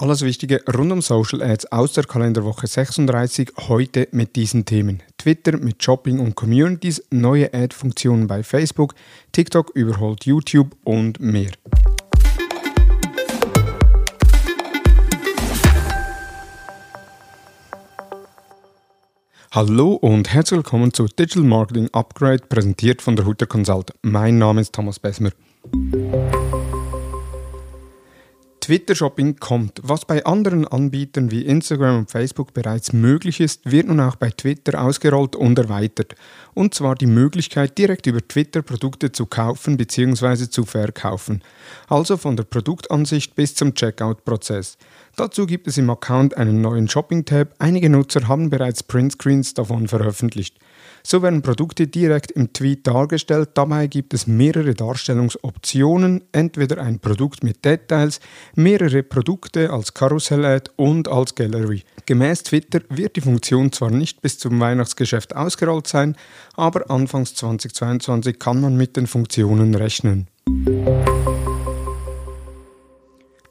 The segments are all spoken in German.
Alles Wichtige rund um Social Ads aus der Kalenderwoche 36 heute mit diesen Themen. Twitter mit Shopping und Communities, neue Ad-Funktionen bei Facebook, TikTok überholt YouTube und mehr. Hallo und herzlich willkommen zu Digital Marketing Upgrade, präsentiert von der Hutter Consult. Mein Name ist Thomas Besmer. Twitter-Shopping kommt. Was bei anderen Anbietern wie Instagram und Facebook bereits möglich ist, wird nun auch bei Twitter ausgerollt und erweitert. Und zwar die Möglichkeit, direkt über Twitter Produkte zu kaufen bzw. zu verkaufen. Also von der Produktansicht bis zum Checkout-Prozess. Dazu gibt es im Account einen neuen Shopping-Tab. Einige Nutzer haben bereits Printscreens davon veröffentlicht. So werden Produkte direkt im Tweet dargestellt. Dabei gibt es mehrere Darstellungsoptionen, entweder ein Produkt mit Details, mehrere Produkte als Karussell-Ad und als Gallery. Gemäß Twitter wird die Funktion zwar nicht bis zum Weihnachtsgeschäft ausgerollt sein, aber anfangs 2022 kann man mit den Funktionen rechnen.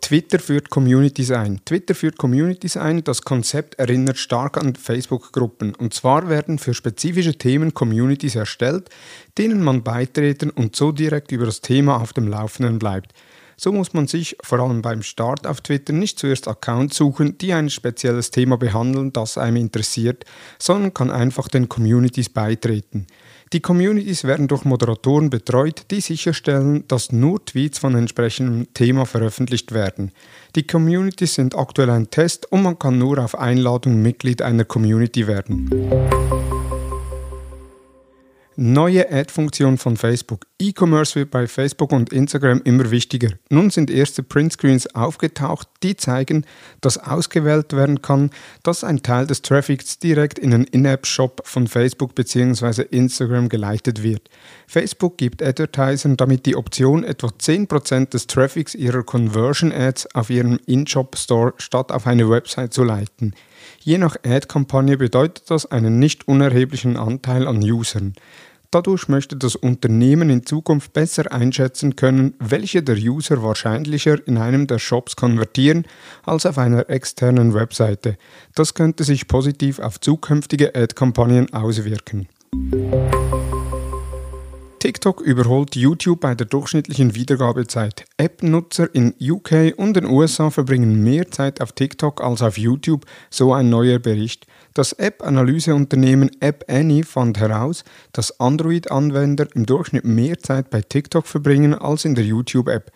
Twitter führt Communities ein. Twitter führt Communities ein. Das Konzept erinnert stark an Facebook-Gruppen. Und zwar werden für spezifische Themen Communities erstellt, denen man beitreten und so direkt über das Thema auf dem Laufenden bleibt. So muss man sich vor allem beim Start auf Twitter nicht zuerst Accounts suchen, die ein spezielles Thema behandeln, das einem interessiert, sondern kann einfach den Communities beitreten. Die Communities werden durch Moderatoren betreut, die sicherstellen, dass nur Tweets von entsprechendem Thema veröffentlicht werden. Die Communities sind aktuell ein Test und man kann nur auf Einladung Mitglied einer Community werden. Neue Ad-Funktion von Facebook. E-Commerce wird bei Facebook und Instagram immer wichtiger. Nun sind erste Printscreens aufgetaucht, die zeigen, dass ausgewählt werden kann, dass ein Teil des Traffics direkt in den In-App-Shop von Facebook bzw. Instagram geleitet wird. Facebook gibt Advertisern damit die Option, etwa 10% des Traffics ihrer Conversion-Ads auf ihrem In-Shop-Store statt auf eine Website zu leiten. Je nach Ad-Kampagne bedeutet das einen nicht unerheblichen Anteil an Usern. Dadurch möchte das Unternehmen in Zukunft besser einschätzen können, welche der User wahrscheinlicher in einem der Shops konvertieren als auf einer externen Webseite. Das könnte sich positiv auf zukünftige Ad-Kampagnen auswirken. TikTok überholt YouTube bei der durchschnittlichen Wiedergabezeit. App-Nutzer in UK und den USA verbringen mehr Zeit auf TikTok als auf YouTube, so ein neuer Bericht. Das App-Analyseunternehmen App Annie fand heraus, dass Android-Anwender im Durchschnitt mehr Zeit bei TikTok verbringen als in der YouTube-App.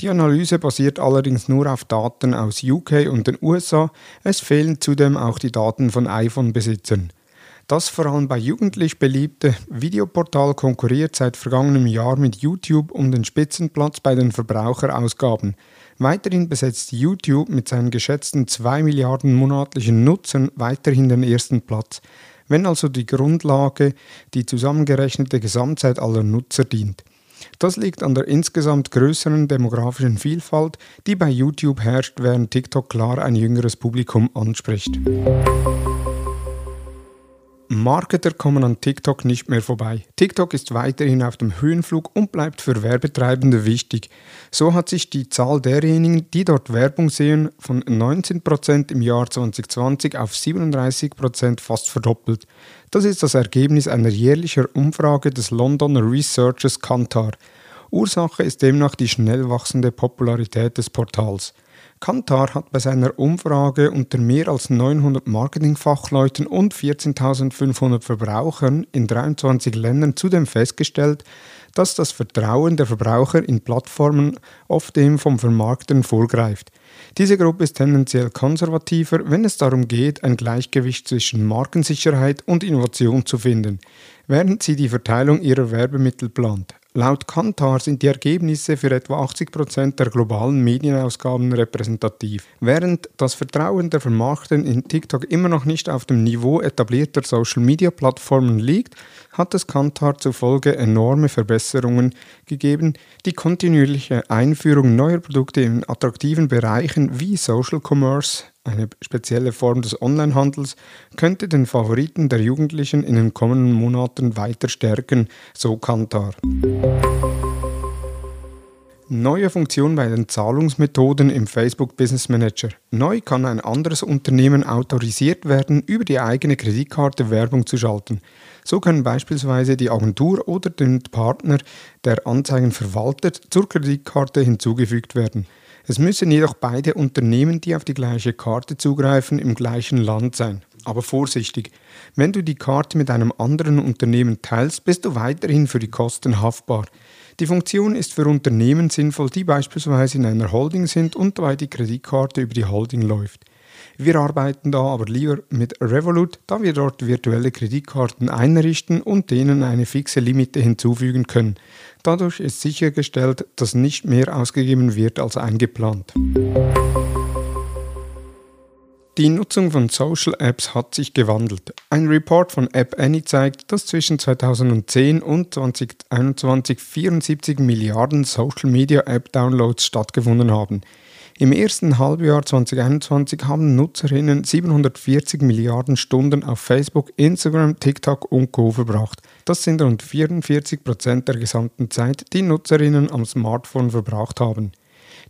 Die Analyse basiert allerdings nur auf Daten aus UK und den USA, es fehlen zudem auch die Daten von iPhone-Besitzern. Das vor allem bei jugendlich beliebte Videoportal konkurriert seit vergangenem Jahr mit YouTube um den Spitzenplatz bei den Verbraucherausgaben. Weiterhin besetzt YouTube mit seinen geschätzten 2 Milliarden monatlichen Nutzern weiterhin den ersten Platz, wenn also die Grundlage die zusammengerechnete Gesamtzeit aller Nutzer dient. Das liegt an der insgesamt größeren demografischen Vielfalt, die bei YouTube herrscht, während TikTok klar ein jüngeres Publikum anspricht. Marketer kommen an TikTok nicht mehr vorbei. TikTok ist weiterhin auf dem Höhenflug und bleibt für Werbetreibende wichtig. So hat sich die Zahl derjenigen, die dort Werbung sehen, von 19% im Jahr 2020 auf 37% fast verdoppelt. Das ist das Ergebnis einer jährlichen Umfrage des Londoner Researchers Kantar. Ursache ist demnach die schnell wachsende Popularität des Portals. Kantar hat bei seiner Umfrage unter mehr als 900 Marketingfachleuten und 14.500 Verbrauchern in 23 Ländern zudem festgestellt, dass das Vertrauen der Verbraucher in Plattformen oft dem vom Vermarktern vorgreift. Diese Gruppe ist tendenziell konservativer, wenn es darum geht, ein Gleichgewicht zwischen Markensicherheit und Innovation zu finden, während sie die Verteilung ihrer Werbemittel plant. Laut Kantar sind die Ergebnisse für etwa 80 Prozent der globalen Medienausgaben repräsentativ. Während das Vertrauen der Vermarkter in TikTok immer noch nicht auf dem Niveau etablierter Social-Media-Plattformen liegt, hat es Kantar zufolge enorme Verbesserungen gegeben. Die kontinuierliche Einführung neuer Produkte in attraktiven Bereichen wie Social Commerce, eine spezielle Form des Onlinehandels, könnte den Favoriten der Jugendlichen in den kommenden Monaten weiter stärken, so Kantar. Neue Funktion bei den Zahlungsmethoden im Facebook Business Manager. Neu kann ein anderes Unternehmen autorisiert werden, über die eigene Kreditkarte Werbung zu schalten. So können beispielsweise die Agentur oder den Partner, der Anzeigen verwaltet, zur Kreditkarte hinzugefügt werden. Es müssen jedoch beide Unternehmen, die auf die gleiche Karte zugreifen, im gleichen Land sein. Aber vorsichtig, wenn du die Karte mit einem anderen Unternehmen teilst, bist du weiterhin für die Kosten haftbar. Die Funktion ist für Unternehmen sinnvoll, die beispielsweise in einer Holding sind und dabei die Kreditkarte über die Holding läuft. Wir arbeiten da aber lieber mit Revolut, da wir dort virtuelle Kreditkarten einrichten und denen eine fixe Limite hinzufügen können. Dadurch ist sichergestellt, dass nicht mehr ausgegeben wird als eingeplant. Die Nutzung von Social Apps hat sich gewandelt. Ein Report von App Annie zeigt, dass zwischen 2010 und 2021 74 Milliarden Social Media App Downloads stattgefunden haben. Im ersten Halbjahr 2021 haben Nutzerinnen 740 Milliarden Stunden auf Facebook, Instagram, TikTok und Co. verbracht. Das sind rund 44 Prozent der gesamten Zeit, die Nutzerinnen am Smartphone verbracht haben.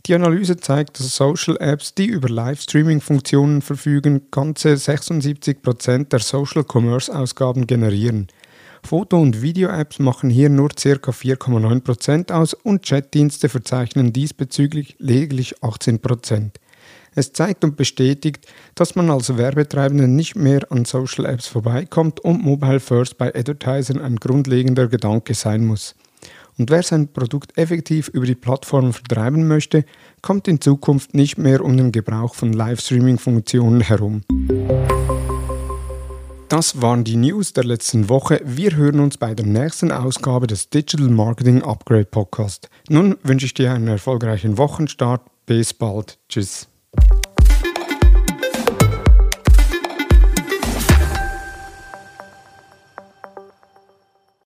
Die Analyse zeigt, dass Social Apps, die über Livestreaming-Funktionen verfügen, ganze 76% der Social Commerce-Ausgaben generieren. Foto- und Video-Apps machen hier nur ca. 4,9% aus und Chatdienste verzeichnen diesbezüglich lediglich 18%. Es zeigt und bestätigt, dass man als Werbetreibende nicht mehr an Social Apps vorbeikommt und Mobile First bei Advertisern ein grundlegender Gedanke sein muss. Und wer sein Produkt effektiv über die Plattform vertreiben möchte, kommt in Zukunft nicht mehr um den Gebrauch von Livestreaming-Funktionen herum. Das waren die News der letzten Woche. Wir hören uns bei der nächsten Ausgabe des Digital Marketing Upgrade Podcast. Nun wünsche ich dir einen erfolgreichen Wochenstart. Bis bald. Tschüss.